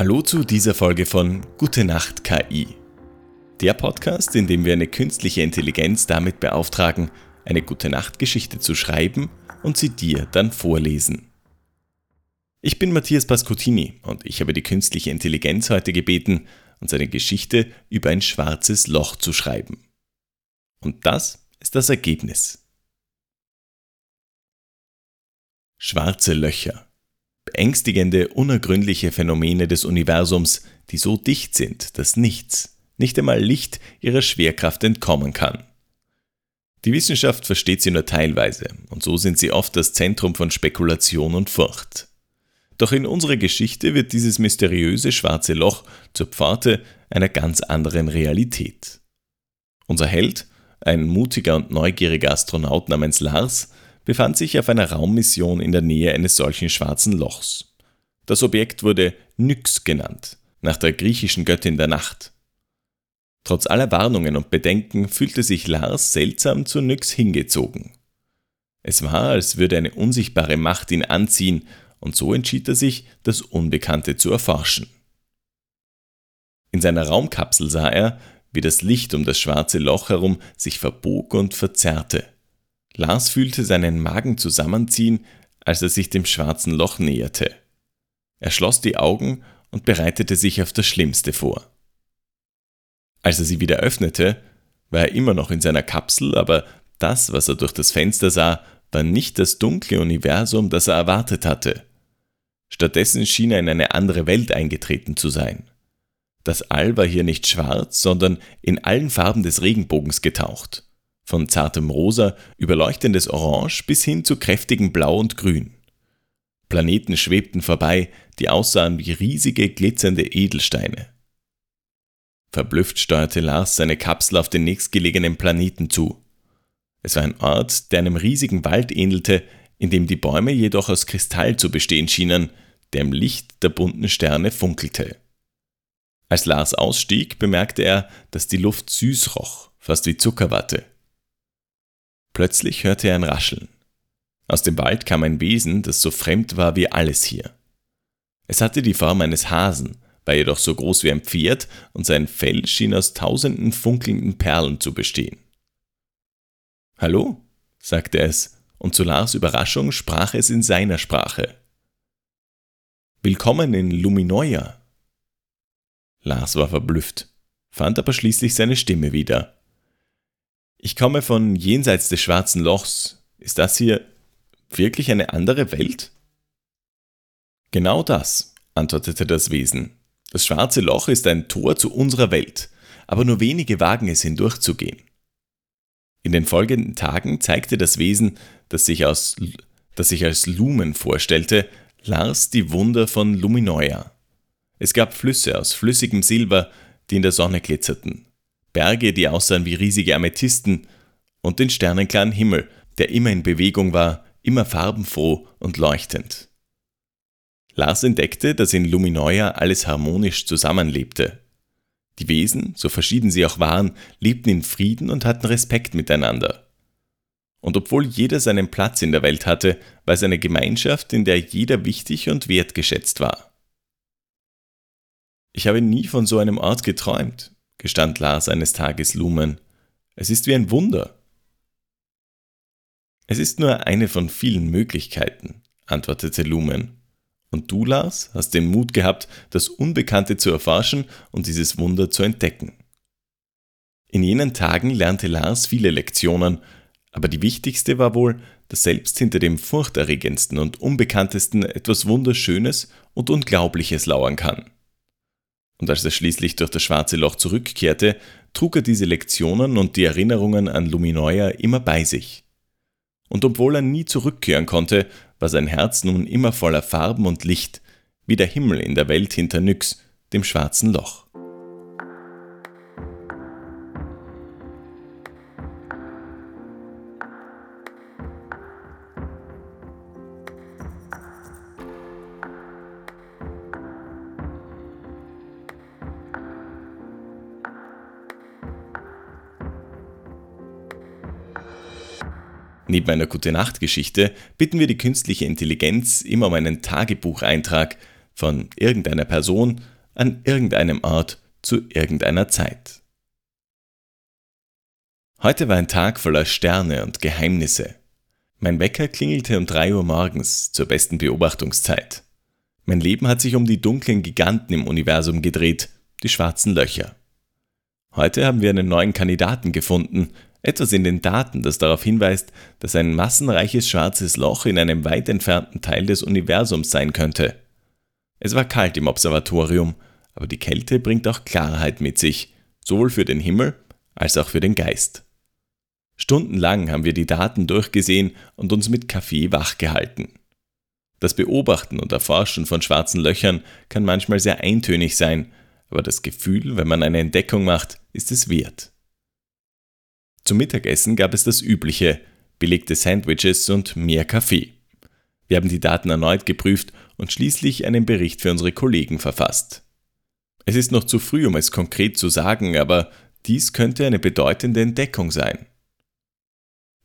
Hallo zu dieser Folge von Gute Nacht KI. Der Podcast, in dem wir eine künstliche Intelligenz damit beauftragen, eine Gute Nacht Geschichte zu schreiben und sie dir dann vorlesen. Ich bin Matthias Pascutini und ich habe die künstliche Intelligenz heute gebeten, uns eine Geschichte über ein schwarzes Loch zu schreiben. Und das ist das Ergebnis. Schwarze Löcher beängstigende, unergründliche Phänomene des Universums, die so dicht sind, dass nichts, nicht einmal Licht, ihrer Schwerkraft entkommen kann. Die Wissenschaft versteht sie nur teilweise, und so sind sie oft das Zentrum von Spekulation und Furcht. Doch in unserer Geschichte wird dieses mysteriöse schwarze Loch zur Pforte einer ganz anderen Realität. Unser Held, ein mutiger und neugieriger Astronaut namens Lars, befand sich auf einer Raummission in der Nähe eines solchen schwarzen Lochs. Das Objekt wurde Nyx genannt, nach der griechischen Göttin der Nacht. Trotz aller Warnungen und Bedenken fühlte sich Lars seltsam zu Nyx hingezogen. Es war, als würde eine unsichtbare Macht ihn anziehen, und so entschied er sich, das Unbekannte zu erforschen. In seiner Raumkapsel sah er, wie das Licht um das schwarze Loch herum sich verbog und verzerrte. Lars fühlte seinen Magen zusammenziehen, als er sich dem schwarzen Loch näherte. Er schloss die Augen und bereitete sich auf das Schlimmste vor. Als er sie wieder öffnete, war er immer noch in seiner Kapsel, aber das, was er durch das Fenster sah, war nicht das dunkle Universum, das er erwartet hatte. Stattdessen schien er in eine andere Welt eingetreten zu sein. Das All war hier nicht schwarz, sondern in allen Farben des Regenbogens getaucht von zartem Rosa über leuchtendes Orange bis hin zu kräftigem Blau und Grün. Planeten schwebten vorbei, die aussahen wie riesige glitzernde Edelsteine. Verblüfft steuerte Lars seine Kapsel auf den nächstgelegenen Planeten zu. Es war ein Ort, der einem riesigen Wald ähnelte, in dem die Bäume jedoch aus Kristall zu bestehen schienen, der im Licht der bunten Sterne funkelte. Als Lars ausstieg, bemerkte er, dass die Luft süß roch, fast wie Zuckerwatte. Plötzlich hörte er ein Rascheln. Aus dem Wald kam ein Wesen, das so fremd war wie alles hier. Es hatte die Form eines Hasen, war jedoch so groß wie ein Pferd und sein Fell schien aus tausenden funkelnden Perlen zu bestehen. Hallo, sagte es, und zu Lars Überraschung sprach es in seiner Sprache. Willkommen in Luminoia. Lars war verblüfft, fand aber schließlich seine Stimme wieder. Ich komme von jenseits des schwarzen Lochs. Ist das hier wirklich eine andere Welt? Genau das, antwortete das Wesen. Das schwarze Loch ist ein Tor zu unserer Welt, aber nur wenige wagen es hindurchzugehen. In den folgenden Tagen zeigte das Wesen, das sich, aus, das sich als Lumen vorstellte, Lars die Wunder von Luminoia. Es gab Flüsse aus flüssigem Silber, die in der Sonne glitzerten. Berge, die aussahen wie riesige Amethysten, und den sternenklaren Himmel, der immer in Bewegung war, immer farbenfroh und leuchtend. Lars entdeckte, dass in Luminoia alles harmonisch zusammenlebte. Die Wesen, so verschieden sie auch waren, lebten in Frieden und hatten Respekt miteinander. Und obwohl jeder seinen Platz in der Welt hatte, war es eine Gemeinschaft, in der jeder wichtig und wertgeschätzt war. Ich habe nie von so einem Ort geträumt, gestand Lars eines Tages Lumen. Es ist wie ein Wunder. Es ist nur eine von vielen Möglichkeiten, antwortete Lumen. Und du, Lars, hast den Mut gehabt, das Unbekannte zu erforschen und dieses Wunder zu entdecken. In jenen Tagen lernte Lars viele Lektionen, aber die wichtigste war wohl, dass selbst hinter dem furchterregendsten und unbekanntesten etwas Wunderschönes und Unglaubliches lauern kann und als er schließlich durch das schwarze Loch zurückkehrte, trug er diese Lektionen und die Erinnerungen an Luminoia immer bei sich. Und obwohl er nie zurückkehren konnte, war sein Herz nun immer voller Farben und Licht, wie der Himmel in der Welt hinter Nyx, dem schwarzen Loch. Neben einer Gute-Nacht-Geschichte bitten wir die künstliche Intelligenz immer um einen Tagebucheintrag, Von irgendeiner Person an irgendeinem Ort zu irgendeiner Zeit. Heute war ein Tag voller Sterne und Geheimnisse. Mein Wecker klingelte um 3 Uhr morgens zur besten Beobachtungszeit. Mein Leben hat sich um die dunklen Giganten im Universum gedreht, die schwarzen Löcher. Heute haben wir einen neuen Kandidaten gefunden, etwas in den Daten, das darauf hinweist, dass ein massenreiches schwarzes Loch in einem weit entfernten Teil des Universums sein könnte. Es war kalt im Observatorium, aber die Kälte bringt auch Klarheit mit sich, sowohl für den Himmel als auch für den Geist. Stundenlang haben wir die Daten durchgesehen und uns mit Kaffee wachgehalten. Das Beobachten und Erforschen von schwarzen Löchern kann manchmal sehr eintönig sein, aber das Gefühl, wenn man eine Entdeckung macht, ist es wert. Zum Mittagessen gab es das übliche, belegte Sandwiches und mehr Kaffee. Wir haben die Daten erneut geprüft und schließlich einen Bericht für unsere Kollegen verfasst. Es ist noch zu früh, um es konkret zu sagen, aber dies könnte eine bedeutende Entdeckung sein.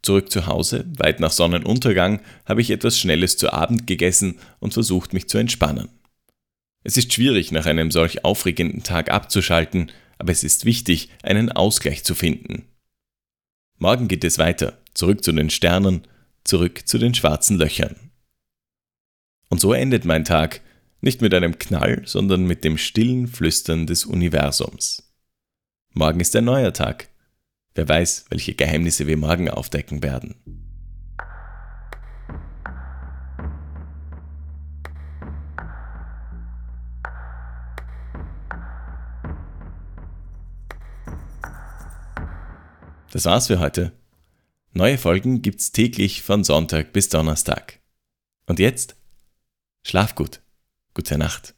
Zurück zu Hause, weit nach Sonnenuntergang, habe ich etwas Schnelles zu Abend gegessen und versucht, mich zu entspannen. Es ist schwierig, nach einem solch aufregenden Tag abzuschalten, aber es ist wichtig, einen Ausgleich zu finden. Morgen geht es weiter, zurück zu den Sternen, zurück zu den schwarzen Löchern. Und so endet mein Tag, nicht mit einem Knall, sondern mit dem stillen Flüstern des Universums. Morgen ist ein neuer Tag, Wer weiß, welche Geheimnisse wir morgen aufdecken werden. Das war's für heute. Neue Folgen gibt's täglich von Sonntag bis Donnerstag. Und jetzt? Schlaf gut. Gute Nacht.